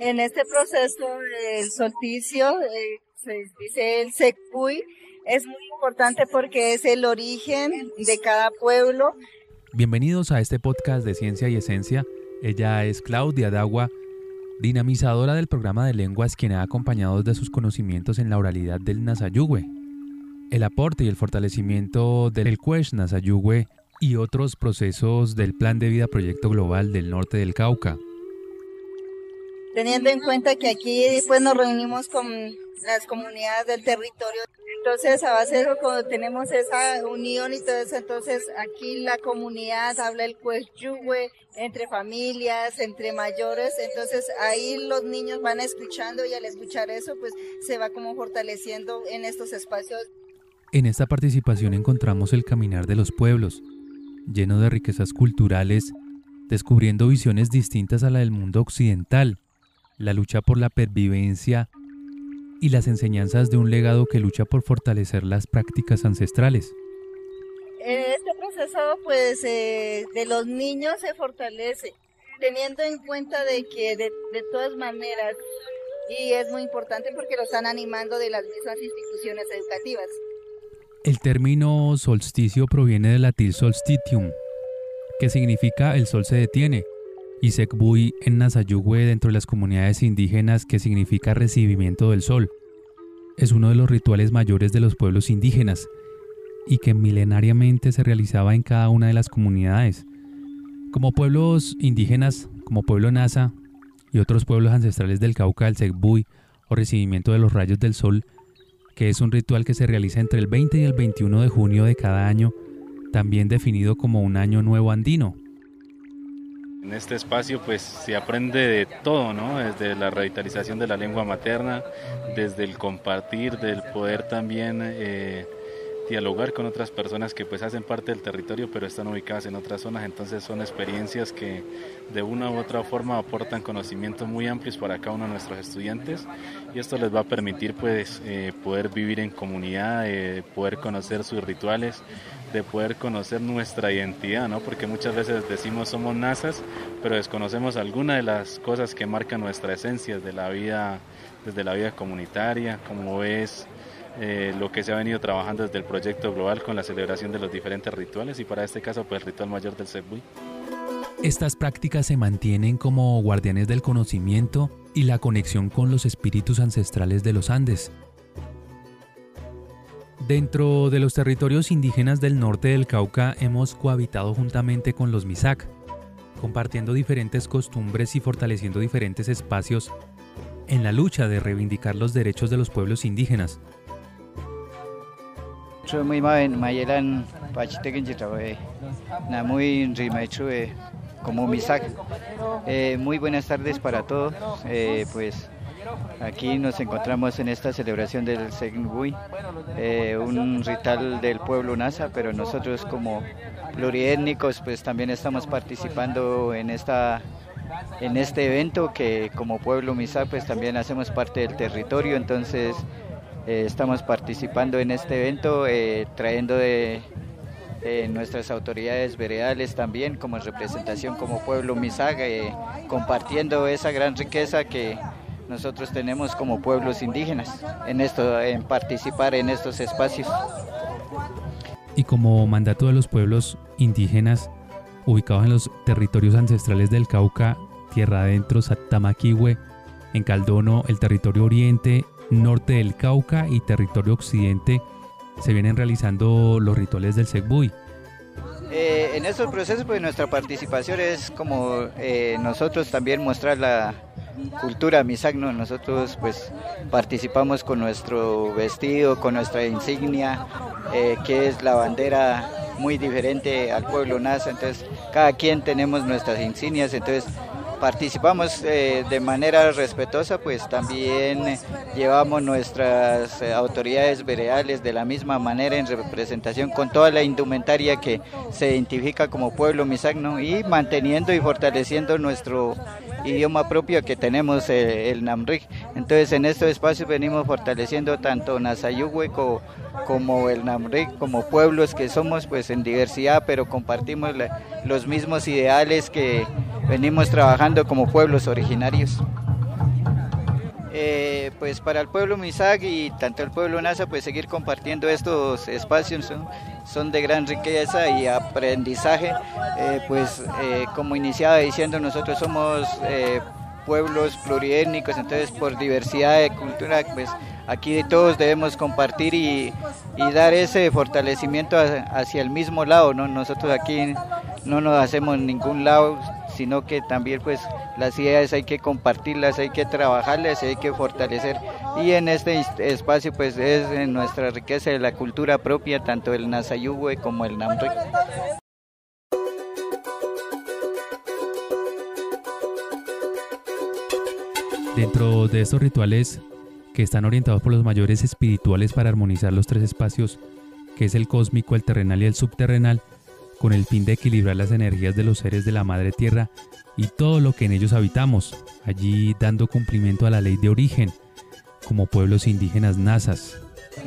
En este proceso del solsticio, eh, se dice el Secpuy, es muy importante porque es el origen de cada pueblo. Bienvenidos a este podcast de Ciencia y Esencia. Ella es Claudia Dagua, dinamizadora del programa de lenguas, quien ha acompañado de sus conocimientos en la oralidad del Nasayugüe, el aporte y el fortalecimiento del Cuesh Nasayugüe y otros procesos del Plan de Vida Proyecto Global del Norte del Cauca teniendo en cuenta que aquí pues nos reunimos con las comunidades del territorio. Entonces, a base de cuando tenemos esa unión y todo eso, entonces aquí la comunidad habla el cuechugue entre familias, entre mayores, entonces ahí los niños van escuchando y al escuchar eso, pues se va como fortaleciendo en estos espacios. En esta participación encontramos el caminar de los pueblos, lleno de riquezas culturales, descubriendo visiones distintas a la del mundo occidental, la lucha por la pervivencia y las enseñanzas de un legado que lucha por fortalecer las prácticas ancestrales. En este proceso, pues, eh, de los niños se fortalece, teniendo en cuenta de que de, de todas maneras, y es muy importante porque lo están animando de las mismas instituciones educativas. El término solsticio proviene del latín solstitium, que significa el sol se detiene, y Sekbui en Nasayugüe dentro de las comunidades indígenas que significa recibimiento del sol. Es uno de los rituales mayores de los pueblos indígenas y que milenariamente se realizaba en cada una de las comunidades. Como pueblos indígenas, como pueblo Nasa y otros pueblos ancestrales del Cauca, el Sekbui o recibimiento de los rayos del sol, que es un ritual que se realiza entre el 20 y el 21 de junio de cada año, también definido como un año nuevo andino, en este espacio pues se aprende de todo, ¿no? Desde la revitalización de la lengua materna, desde el compartir, del poder también eh, dialogar con otras personas que pues hacen parte del territorio pero están ubicadas en otras zonas, entonces son experiencias que de una u otra forma aportan conocimientos muy amplios para cada uno de nuestros estudiantes y esto les va a permitir pues eh, poder vivir en comunidad, poder conocer sus rituales, de poder conocer nuestra identidad, ¿no? Porque muchas veces decimos somos nazas, pero desconocemos algunas de las cosas que marcan nuestra esencia de la vida, desde la vida comunitaria, como es eh, lo que se ha venido trabajando desde el proyecto global con la celebración de los diferentes rituales y para este caso pues el ritual mayor del Sebui. Estas prácticas se mantienen como guardianes del conocimiento y la conexión con los espíritus ancestrales de los Andes, Dentro de los territorios indígenas del norte del Cauca hemos cohabitado juntamente con los Misak, compartiendo diferentes costumbres y fortaleciendo diferentes espacios en la lucha de reivindicar los derechos de los pueblos indígenas. Como Misak. Eh, muy buenas tardes para todos. Eh, pues Aquí nos encontramos en esta celebración del Segngui, eh, un ritual del pueblo Nasa, pero nosotros como pluriétnicos pues también estamos participando en esta en este evento que como pueblo Misa pues también hacemos parte del territorio, entonces eh, estamos participando en este evento eh, trayendo de nuestras autoridades veredales también como representación como pueblo Misaga, compartiendo esa gran riqueza que nosotros tenemos como pueblos indígenas en esto, en participar en estos espacios. Y como mandato de los pueblos indígenas ubicados en los territorios ancestrales del Cauca, Tierra Adentro, Satamaquihue, en Caldono, el territorio oriente, norte del Cauca y territorio occidente, se vienen realizando los rituales del Segbui. Eh, en estos procesos, pues nuestra participación es como eh, nosotros también mostrar la, cultura misagno. Nosotros pues participamos con nuestro vestido, con nuestra insignia, eh, que es la bandera muy diferente al pueblo NASA, entonces cada quien tenemos nuestras insignias, entonces participamos eh, de manera respetuosa, pues también llevamos nuestras eh, autoridades veredales de la misma manera en representación con toda la indumentaria que se identifica como pueblo misagno y manteniendo y fortaleciendo nuestro idioma propio que tenemos eh, el Namrik. Entonces en estos espacios venimos fortaleciendo tanto Nasayugüe como, el Namrik, como pueblos que somos pues en diversidad, pero compartimos los mismos ideales que venimos trabajando como pueblos originarios. Eh, pues para el pueblo Misag y tanto el pueblo Nasa, pues seguir compartiendo estos espacios son, de gran riqueza y aprendizaje. Eh, pues eh, como iniciaba diciendo, nosotros somos pueblos pluriétnicos, entonces por diversidad de cultura, pues aquí todos debemos compartir y, dar ese fortalecimiento hacia el mismo lado, ¿no? Nosotros aquí no nos hacemos ningún lado, sino que también pues las ideas hay que compartirlas, hay que trabajarlas, hay que fortalecer y en este espacio pues es nuestra riqueza de la cultura propia, tanto el Nasayugüe como el Namre. Dentro de estos rituales que están orientados por los mayores espirituales para armonizar los tres espacios, que es el cósmico, el terrenal y el subterrenal, con el fin de equilibrar las energías de los seres de la Madre Tierra y todo lo que en ellos habitamos, allí dando cumplimiento a la ley de origen, como pueblos indígenas nazas.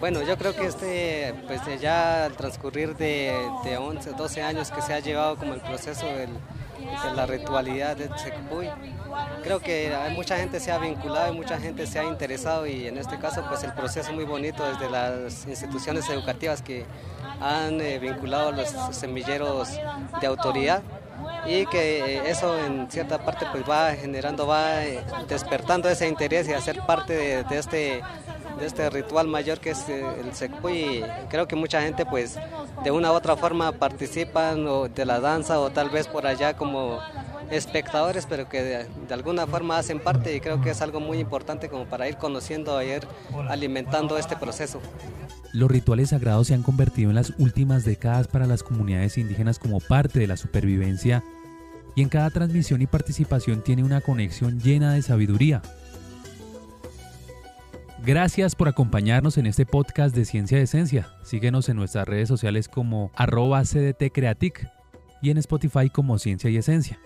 Bueno, yo creo que este, pues ya al transcurrir de, de 11, 12 años que se ha llevado como el proceso del, de la ritualidad del Secpuy, creo que mucha gente se ha vinculado y mucha gente se ha interesado y en este caso pues el proceso muy bonito desde las instituciones educativas que han eh, vinculado los semilleros de autoridad y que eh, eso en cierta parte pues va generando, va eh, despertando ese interés y hacer parte de, este de este ritual mayor que es el Secpuy y creo que mucha gente pues de una u otra forma participan de la danza o tal vez por allá como espectadores, pero que de, alguna forma hacen parte y creo que es algo muy importante como para ir conociendo ir alimentando este proceso. Los rituales sagrados se han convertido en las últimas décadas para las comunidades indígenas como parte de la supervivencia y en cada transmisión y participación tiene una conexión llena de sabiduría. Gracias por acompañarnos en este podcast de Ciencia de Esencia. Síguenos en nuestras redes sociales como arroba cdtcreatic y en Spotify como Ciencia y Esencia.